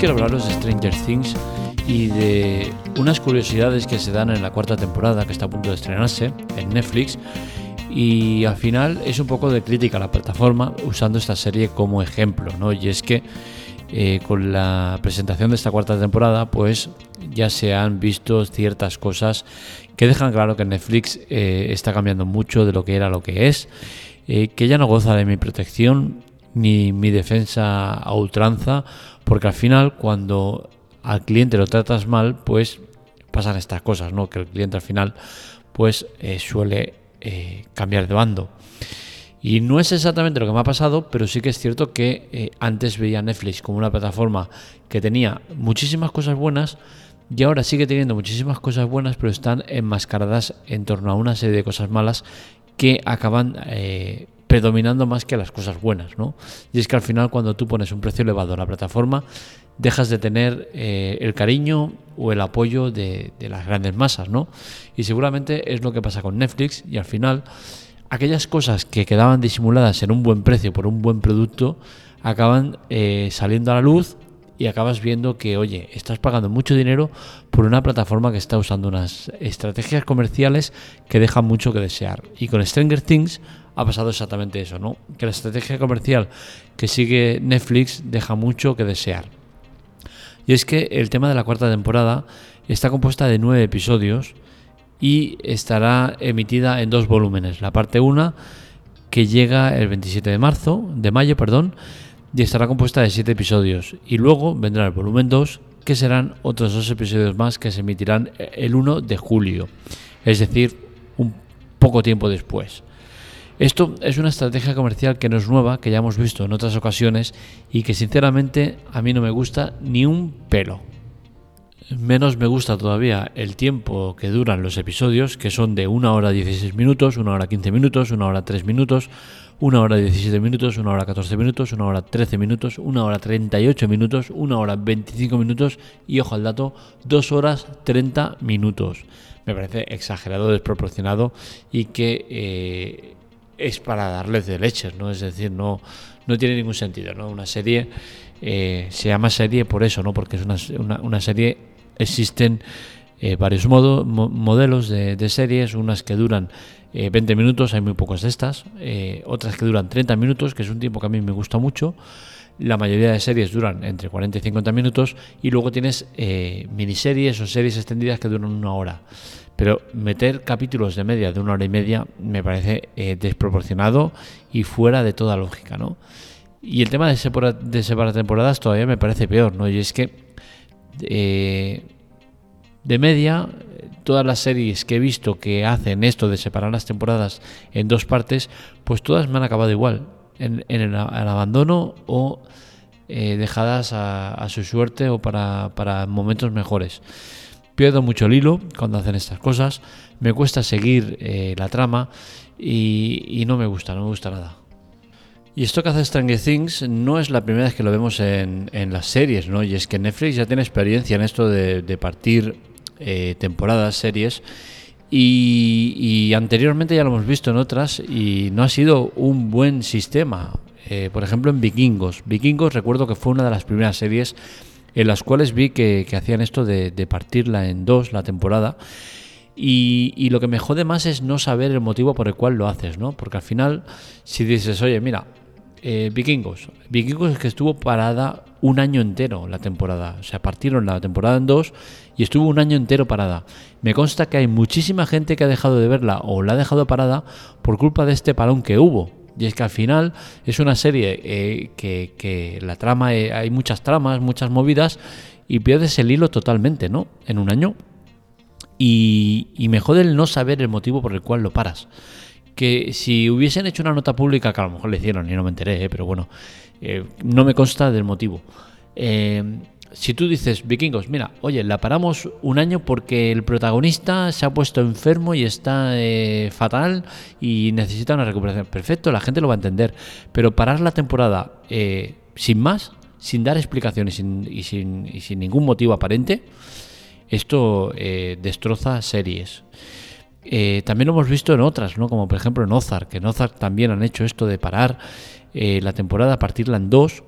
quiero hablaros de Stranger Things y de unas curiosidades que se dan en la cuarta temporada que está a punto de estrenarse en Netflix. Y al final es un poco de crítica a la plataforma usando esta serie como ejemplo, ¿no? Y es que eh, con la presentación de esta cuarta temporada, pues ya se han visto ciertas cosas que dejan claro que Netflix eh, está cambiando mucho de lo que era lo que es, eh, que ya no goza de mi protección ni mi defensa a ultranza, porque al final cuando al cliente lo tratas mal, pues pasan estas cosas, ¿no? Que el cliente al final pues suele cambiar de bando. Y no es exactamente lo que me ha pasado, pero sí que es cierto que eh, antes veía Netflix como una plataforma que tenía muchísimas cosas buenas y ahora sigue teniendo muchísimas cosas buenas, pero están enmascaradas en torno a una serie de cosas malas que acaban eh, predominando más que las cosas buenas, ¿no? Y es que al final cuando tú pones un precio elevado a la plataforma, dejas de tener eh, el cariño o el apoyo de, las grandes masas, ¿no? Y seguramente es lo que pasa con Netflix y al final aquellas cosas que quedaban disimuladas en un buen precio por un buen producto acaban eh, saliendo a la luz y acabas viendo que, oye, estás pagando mucho dinero por una plataforma que está usando unas estrategias comerciales que dejan mucho que desear. Y con Stranger Things ha pasado exactamente eso, ¿no? Que la estrategia comercial que sigue Netflix deja mucho que desear. Y es que el tema de la cuarta temporada está compuesta de nueve episodios y estará emitida en dos volúmenes. La parte 1 que llega el 27 de marzo, de mayo, perdón, y estará compuesta de 7 episodios. Y luego vendrá el volumen 2, que serán otros dos episodios más que se emitirán el 1 de julio, es decir, un poco tiempo después. Esto es una estrategia comercial que no es nueva, que ya hemos visto en otras ocasiones y que sinceramente a mí no me gusta ni un pelo. Menos me gusta todavía el tiempo que duran los episodios, que son de 1 hora 16 minutos, 1 hora 15 minutos, 1 hora 3 minutos, 1 hora 17 minutos, 1 hora 14 minutos, 1 hora 13 minutos, 1 hora 38 minutos, 1 hora 25 minutos y, ojo al dato, 2 horas 30 minutos. Me parece exagerado, desproporcionado y que eh, es para darles de leches, ¿no? Es decir, no, no tiene ningún sentido, ¿no? Una serie eh, se llama serie por eso, ¿no? Porque es una, una, una serie existen eh, varios modelos de, series, unas que duran 20 eh, minutos, hay muy pocas de estas, eh, otras que duran 30 minutos, que es un tiempo que a mí me gusta mucho. La mayoría de series duran entre 40 y 50 minutos y luego tienes miniseries o series extendidas que duran una hora. Pero meter capítulos de media de una hora y media me parece desproporcionado y fuera de toda lógica, ¿no? Y el tema de, de separar temporadas todavía me parece peor, ¿no? Y es que eh, de media, todas las series que he visto que hacen esto de separar las temporadas en dos partes, pues todas me han acabado igual, en, el, abandono o eh, dejadas a, su suerte o para, momentos mejores. Pierdo mucho el hilo cuando hacen estas cosas, me cuesta seguir eh, la trama y, no me gusta, no me gusta nada. Y esto que hace Stranger Things no es la primera vez que lo vemos en, las series, ¿no? Y es que Netflix ya tiene experiencia en esto de, partir eh, temporadas, series. Y, anteriormente ya lo hemos visto en otras y no ha sido un buen sistema. Eh, por ejemplo, en Vikingos. Vikingos recuerdo que fue una de las primeras series en las cuales vi que, hacían esto de, partirla en dos la temporada. Y, lo que me jode más es no saber el motivo por el cual lo haces, ¿no? Porque al final, si dices, oye, mira, eh, Vikingos. Vikingos es que estuvo parada un año entero la temporada. O sea, partieron la temporada en dos y estuvo un año entero parada. Me consta que hay muchísima gente que ha dejado de verla o la ha dejado parada por culpa de este parón que hubo. Y es que al final es una serie eh, que, la trama, eh, hay muchas tramas, muchas movidas y pierdes el hilo totalmente, ¿no? En un año. Y, y me jode el no saber el motivo por el cual lo paras que si hubiesen hecho una nota pública, que a lo mejor le hicieron y no me enteré, ¿eh? pero bueno, eh, no me consta del motivo. Eh, si tú dices, vikingos, mira, oye, la paramos un año porque el protagonista se ha puesto enfermo y está fatal y necesita una recuperación. Perfecto, la gente lo va a entender. Pero parar la temporada sin más, sin dar explicaciones y sin, y sin ningún motivo aparente, esto destroza series. Eh, también lo hemos visto en otras, ¿no? como por ejemplo en Ozark, que en Ozark también han hecho esto de parar eh, la temporada, partirla en dos.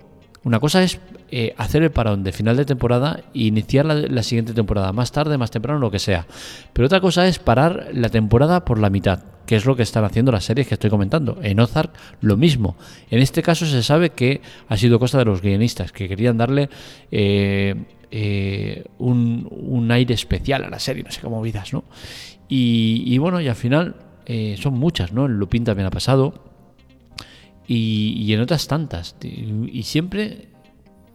Una cosa es eh, hacer el parón de final de temporada e iniciar la, siguiente temporada, más tarde, más temprano, lo que sea. Pero otra cosa es parar la temporada por la mitad, que es lo que están haciendo las series que estoy comentando. En Ozark lo mismo. En este caso se sabe que ha sido cosa de los guionistas, que querían darle... Eh, eh, un, aire especial a la serie, no sé cómo vidas, ¿no? Y, bueno, y al final son muchas, ¿no? El Lupin también ha pasado, y, en otras tantas. Y, siempre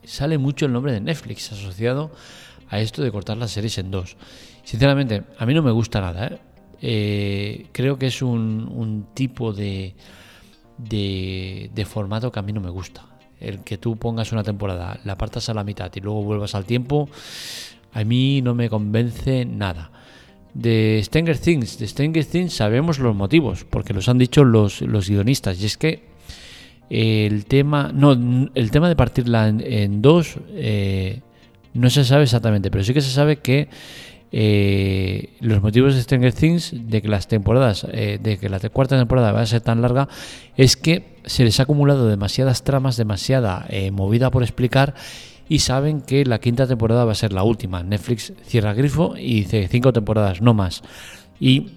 sale mucho el nombre de Netflix asociado a esto de cortar las series en dos. Sinceramente, a mí no me gusta nada. ¿eh? Eh, creo que es un, tipo de, de, formato que a mí no me gusta. El que tú pongas una temporada, la partas a la mitad y luego vuelvas al tiempo, a mí no me convence nada. De Stranger Things, de Stranger Things sabemos los motivos, porque los han dicho los, los guionistas, y es que el tema, no, el tema de partirla en, dos eh, no se sabe exactamente, pero sí que se sabe que eh, los motivos de Stranger Things de que las temporadas, eh, de que la cuarta temporada va a ser tan larga, es que se les ha acumulado demasiadas tramas, demasiada movida por explicar y saben que la quinta temporada va a ser la última. Netflix cierra grifo y dice cinco temporadas, no más. Y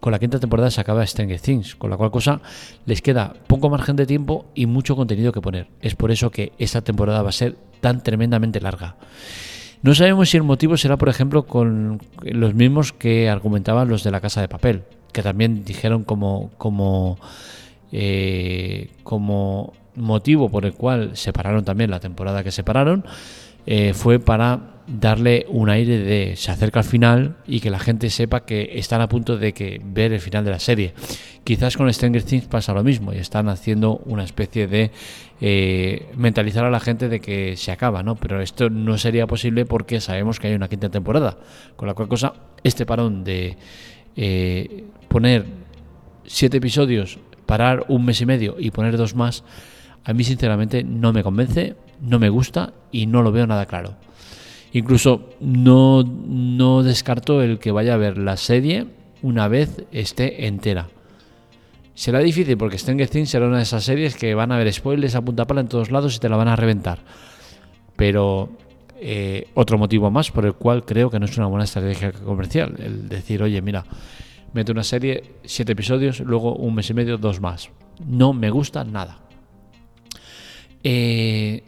con la quinta temporada se acaba Stranger Things, con la cual cosa les queda poco margen de tiempo y mucho contenido que poner. Es por eso que esta temporada va a ser tan tremendamente larga. No sabemos si el motivo será, por ejemplo, con los mismos que argumentaban los de la Casa de Papel, que también dijeron como, como, eh, como motivo por el cual separaron también la temporada que separaron, eh, fue para darle un aire de se acerca al final y que la gente sepa que están a punto de que ver el final de la serie. Quizás con Stranger Things pasa lo mismo y están haciendo una especie de eh, mentalizar a la gente de que se acaba, ¿no? Pero esto no sería posible porque sabemos que hay una quinta temporada. Con la cual cosa, este parón de eh, poner siete episodios, parar un mes y medio y poner dos más, a mí sinceramente no me convence, no me gusta y no lo veo nada claro. Incluso no, descarto el que vaya a ver la serie una vez esté entera. Será difícil porque Stranger Things será una de esas series que van a haber spoilers a punta pala en todos lados y te la van a reventar. Pero eh, otro motivo más por el cual creo que no es una buena estrategia comercial. El decir, oye, mira, mete una serie, siete episodios, luego un mes y medio, dos más. No me gusta nada. Eh,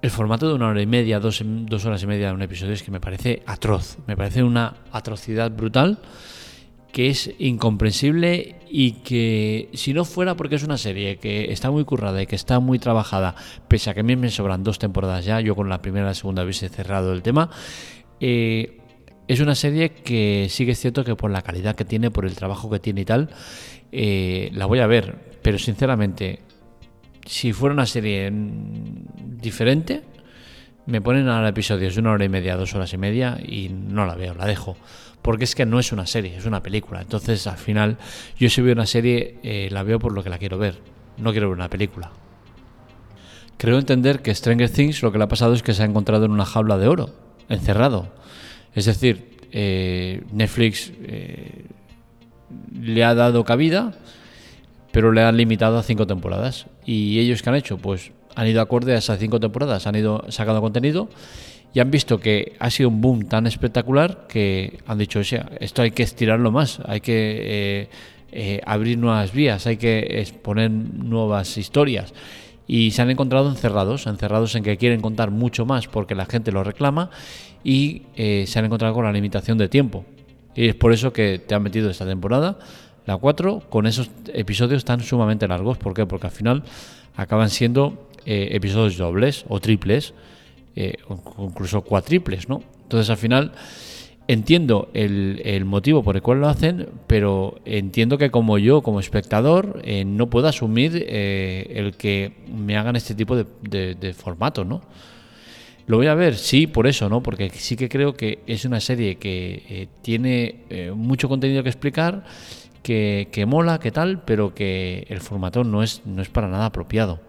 el formato de una hora y media, dos, dos, horas y media de un episodio es que me parece atroz, me parece una atrocidad brutal que es incomprensible y que si no fuera porque es una serie que está muy currada y que está muy trabajada, pese a que a mí me sobran dos temporadas ya, yo con la primera y la segunda hubiese cerrado el tema, eh, es una serie que sí que es cierto que por la calidad que tiene, por el trabajo que tiene y tal, eh, la voy a ver, pero sinceramente si fuera una serie diferente, me ponen a episodios de una hora y media, dos horas y media y no la veo, la dejo. Porque es que no es una serie, es una película. Entonces, al final, yo si veo una serie, eh, la veo por lo que la quiero ver. No quiero ver una película. Creo entender que Stranger Things lo que le ha pasado es que se ha encontrado en una jaula de oro, encerrado. Es decir, eh, Netflix eh, le ha dado cabida pero le han limitado a cinco temporadas. ¿Y ellos qué han hecho? Pues han ido acorde a esas cinco temporadas, han ido sacando contenido y han visto que ha sido un boom tan espectacular que han dicho, o sea, esto hay que estirarlo más, hay que eh, eh, abrir nuevas vías, hay que exponer nuevas historias. Y se han encontrado encerrados, encerrados en que quieren contar mucho más porque la gente lo reclama y eh, se han encontrado con la limitación de tiempo. Y es por eso que te han metido esta temporada la 4 con esos episodios tan sumamente largos. ¿Por qué? Porque al final acaban siendo eh, episodios dobles o triples, eh, incluso cuatriples, ¿no? Entonces al final entiendo el, motivo por el cual lo hacen, pero entiendo que como yo, como espectador, eh, no puedo asumir el que me hagan este tipo de, de, formato, ¿no? Lo voy a ver, sí, por eso, ¿no? Porque sí que creo que es una serie que tiene mucho contenido que explicar que, mola, que tal, pero que el formato no es, no es para nada apropiado.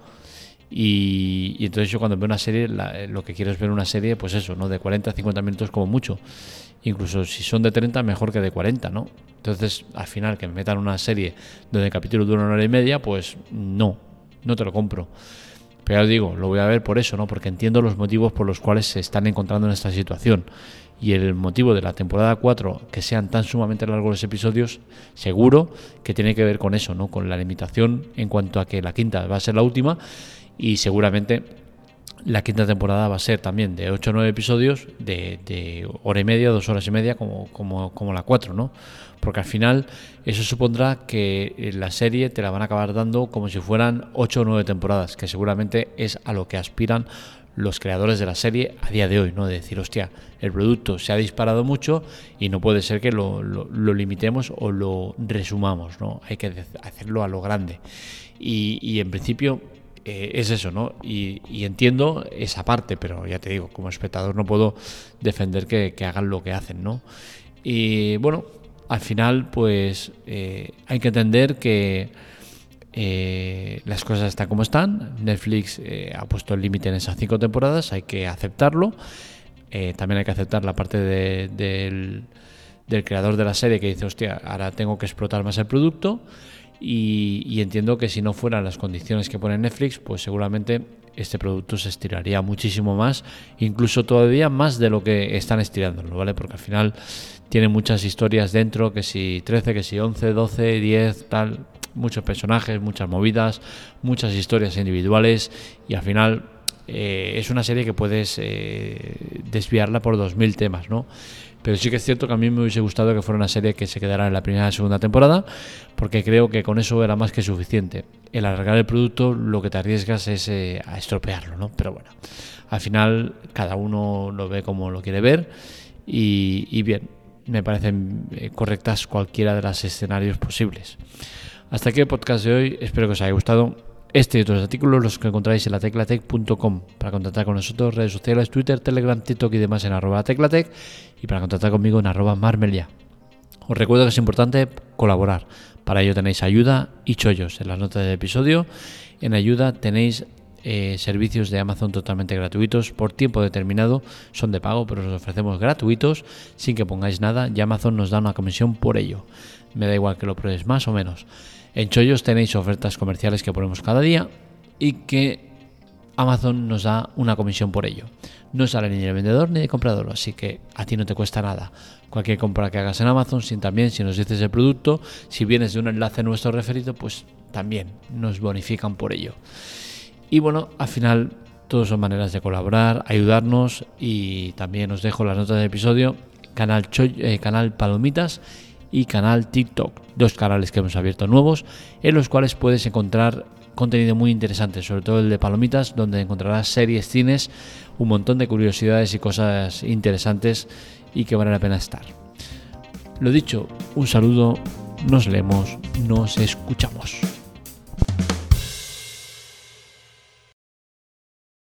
Y, entonces yo cuando veo una serie, lo que quiero es ver una serie, pues eso, ¿no? De 40 a 50 minutos como mucho. Incluso si son de 30, mejor que de 40, ¿no? Entonces, al final, que me metan una serie donde el capítulo dura una hora y media, pues no, no te lo compro. Pero ya digo, lo voy a ver por eso, ¿no? Porque entiendo los motivos por los cuales se están encontrando en esta situación. Y el motivo de la temporada 4, que sean tan sumamente largos los episodios, seguro que tiene que ver con eso, ¿no? Con la limitación en cuanto a que la quinta va a ser la última y seguramente la quinta temporada va a ser también de 8 o 9 episodios, de, hora y media, dos horas y media, como, como, como la 4, ¿no? Porque al final eso supondrá que la serie te la van a acabar dando como si fueran 8 o 9 temporadas, que seguramente es a lo que aspiran los creadores de la serie a día de hoy, ¿no? De decir, hostia, el producto se ha disparado mucho y no puede ser que lo, limitemos o lo resumamos, ¿no? Hay que hacerlo a lo grande. Y, y en principio eh, es eso, ¿no? Y, entiendo esa parte, pero ya te digo, como espectador no puedo defender que, hagan lo que hacen, ¿no? Y bueno, al final, pues eh, hay que entender que eh, las cosas están como están. Netflix ha puesto el límite en esas cinco temporadas, hay que aceptarlo. también hay que aceptar la parte del, del creador de la serie que dice, hostia, ahora tengo que explotar más el producto. Y, entiendo que si no fueran las condiciones que pone Netflix, pues seguramente este producto se estiraría muchísimo más, incluso todavía más de lo que están estirándolo, ¿vale? Porque al final tiene muchas historias dentro, que si 13, que si 11, 12, 10, tal, muchos personajes, muchas movidas, muchas historias individuales y al final eh, es una serie que puedes eh, desviarla por 2.000 temas, ¿no? Pero sí que es cierto que a mí me hubiese gustado que fuera una serie que se quedara en la primera y segunda temporada, porque creo que con eso era más que suficiente. El alargar el producto lo que te arriesgas es eh, a estropearlo, ¿no? Pero bueno, al final cada uno lo ve como lo quiere ver y, bien, me parecen correctas cualquiera de los escenarios posibles. Hasta aquí el podcast de hoy, espero que os haya gustado. Este y otros artículos los que encontráis en la teclatec.com para contactar con nosotros, redes sociales, Twitter, Telegram, TikTok y demás en arroba teclatec y para contactar conmigo en arroba marmelia. Os recuerdo que es importante colaborar. Para ello tenéis ayuda y chollos en las notas del episodio. En ayuda tenéis eh, servicios de Amazon totalmente gratuitos por tiempo determinado. Son de pago, pero os ofrecemos gratuitos sin que pongáis nada y Amazon nos da una comisión por ello. Me da igual que lo pruebes más o menos. En Chollos tenéis ofertas comerciales que ponemos cada día y que Amazon nos da una comisión por ello. No sale ni de vendedor ni de comprador, así que a ti no te cuesta nada. Cualquier compra que hagas en Amazon, sin también si nos dices el producto, si vienes de un enlace nuestro referido, pues también nos bonifican por ello. Y bueno, al final todas son maneras de colaborar, ayudarnos y también os dejo las notas del episodio, canal, eh, canal Palomitas y canal TikTok, dos canales que hemos abierto nuevos, en los cuales puedes encontrar contenido muy interesante, sobre todo el de Palomitas, donde encontrarás series, cines, un montón de curiosidades y cosas interesantes y que vale la pena estar. Lo dicho, un saludo, nos leemos, nos escuchamos.